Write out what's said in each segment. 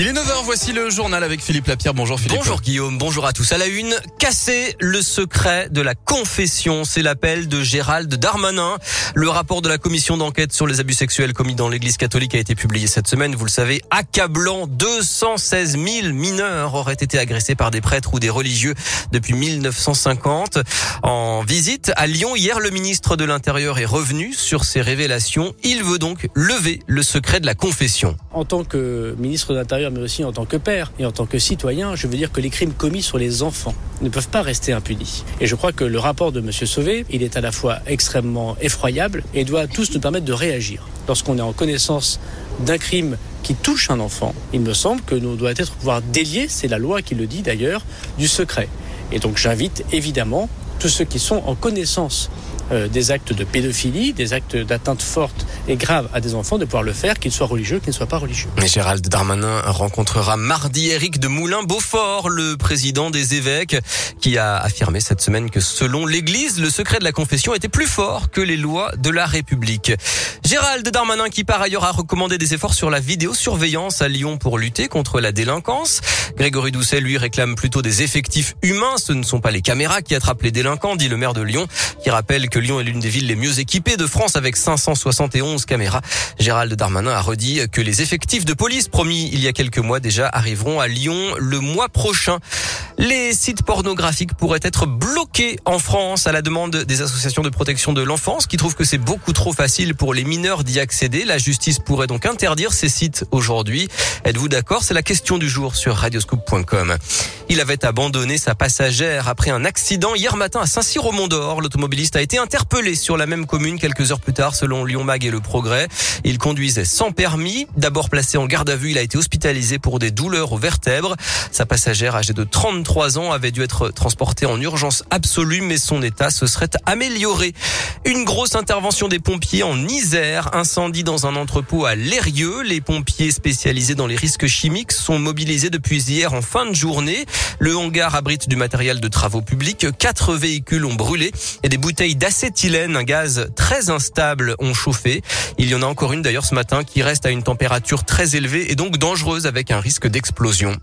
Il est 9h, voici le journal avec Philippe Lapierre. Bonjour Philippe. Bonjour Guillaume, bonjour à tous. À la une, casser le secret de la confession, c'est l'appel de Gérald Darmanin. Le rapport de la commission d'enquête sur les abus sexuels commis dans l'église catholique a été publié cette semaine. Vous le savez, accablant 216 000 mineurs auraient été agressés par des prêtres ou des religieux depuis 1950. En visite à Lyon hier, le ministre de l'Intérieur est revenu sur ces révélations. Il veut donc lever le secret de la confession. En tant que ministre de l'Intérieur, mais aussi en tant que père et en tant que citoyen, je veux dire que les crimes commis sur les enfants ne peuvent pas rester impunis. Et je crois que le rapport de M. Sauvé, il est à la fois extrêmement effroyable et doit tous nous permettre de réagir. Lorsqu'on est en connaissance d'un crime qui touche un enfant, il me semble que nous doit être pouvoir délier, c'est la loi qui le dit d'ailleurs, du secret. Et donc j'invite évidemment tous ceux qui sont en connaissance euh, des actes de pédophilie, des actes d'atteinte forte et grave à des enfants, de pouvoir le faire, qu'ils soient religieux, qu'ils ne soient pas religieux. Mais Gérald Darmanin rencontrera mardi Éric de Moulin-Beaufort, le président des évêques, qui a affirmé cette semaine que selon l'Église, le secret de la confession était plus fort que les lois de la République. Gérald Darmanin qui par ailleurs a recommandé des efforts sur la vidéosurveillance à Lyon pour lutter contre la délinquance. Grégory Doucet lui réclame plutôt des effectifs humains. Ce ne sont pas les caméras qui attrapent les délinquants, dit le maire de Lyon, qui rappelle que Lyon est l'une des villes les mieux équipées de France avec 571 caméras. Gérald Darmanin a redit que les effectifs de police promis il y a quelques mois déjà arriveront à Lyon le mois prochain. Les sites pornographiques pourraient être bloqués en France à la demande des associations de protection de l'enfance qui trouvent que c'est beaucoup trop facile pour les mineurs d'y accéder. La justice pourrait donc interdire ces sites aujourd'hui. Êtes-vous d'accord? C'est la question du jour sur radioscoop.com. Il avait abandonné sa passagère après un accident hier matin à Saint-Cyr-au-Mont-d'Or. L'automobiliste a été interpellé sur la même commune quelques heures plus tard selon Lyon Mag et Le Progrès. Il conduisait sans permis. D'abord placé en garde à vue, il a été hospitalisé pour des douleurs aux vertèbres. Sa passagère âgée de 33 ans avait dû être transportée en urgence absolue mais son état se serait amélioré. Une grosse intervention des pompiers en Isère, incendie dans un entrepôt à Lérieux. Les pompiers spécialisés dans les risques chimiques sont mobilisés depuis hier en fin de journée. Le hangar abrite du matériel de travaux publics. Quatre véhicules ont brûlé et des bouteilles d'acétylène, un gaz très instable, ont chauffé. Il y en a encore une d'ailleurs ce matin qui reste à une température très élevée et donc dangereuse avec un risque d'explosion.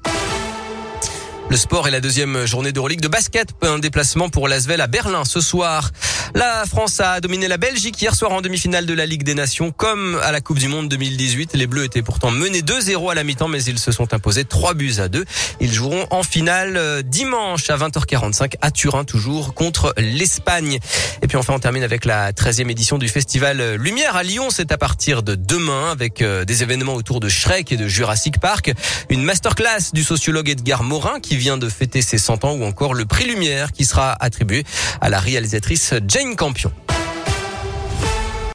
Le sport est la deuxième journée d'Euroleague de basket. Un déplacement pour l'Asvel à Berlin ce soir. La France a dominé la Belgique hier soir en demi-finale de la Ligue des Nations. Comme à la Coupe du Monde 2018, les Bleus étaient pourtant menés 2-0 à la mi-temps, mais ils se sont imposés 3 buts à 2. Ils joueront en finale euh, dimanche à 20h45 à Turin, toujours contre l'Espagne. Et puis enfin, on termine avec la 13e édition du festival Lumière à Lyon. C'est à partir de demain avec euh, des événements autour de Shrek et de Jurassic Park. Une masterclass du sociologue Edgar Morin qui vient de fêter ses 100 ans ou encore le prix Lumière qui sera attribué à la réalisatrice Jane Campion.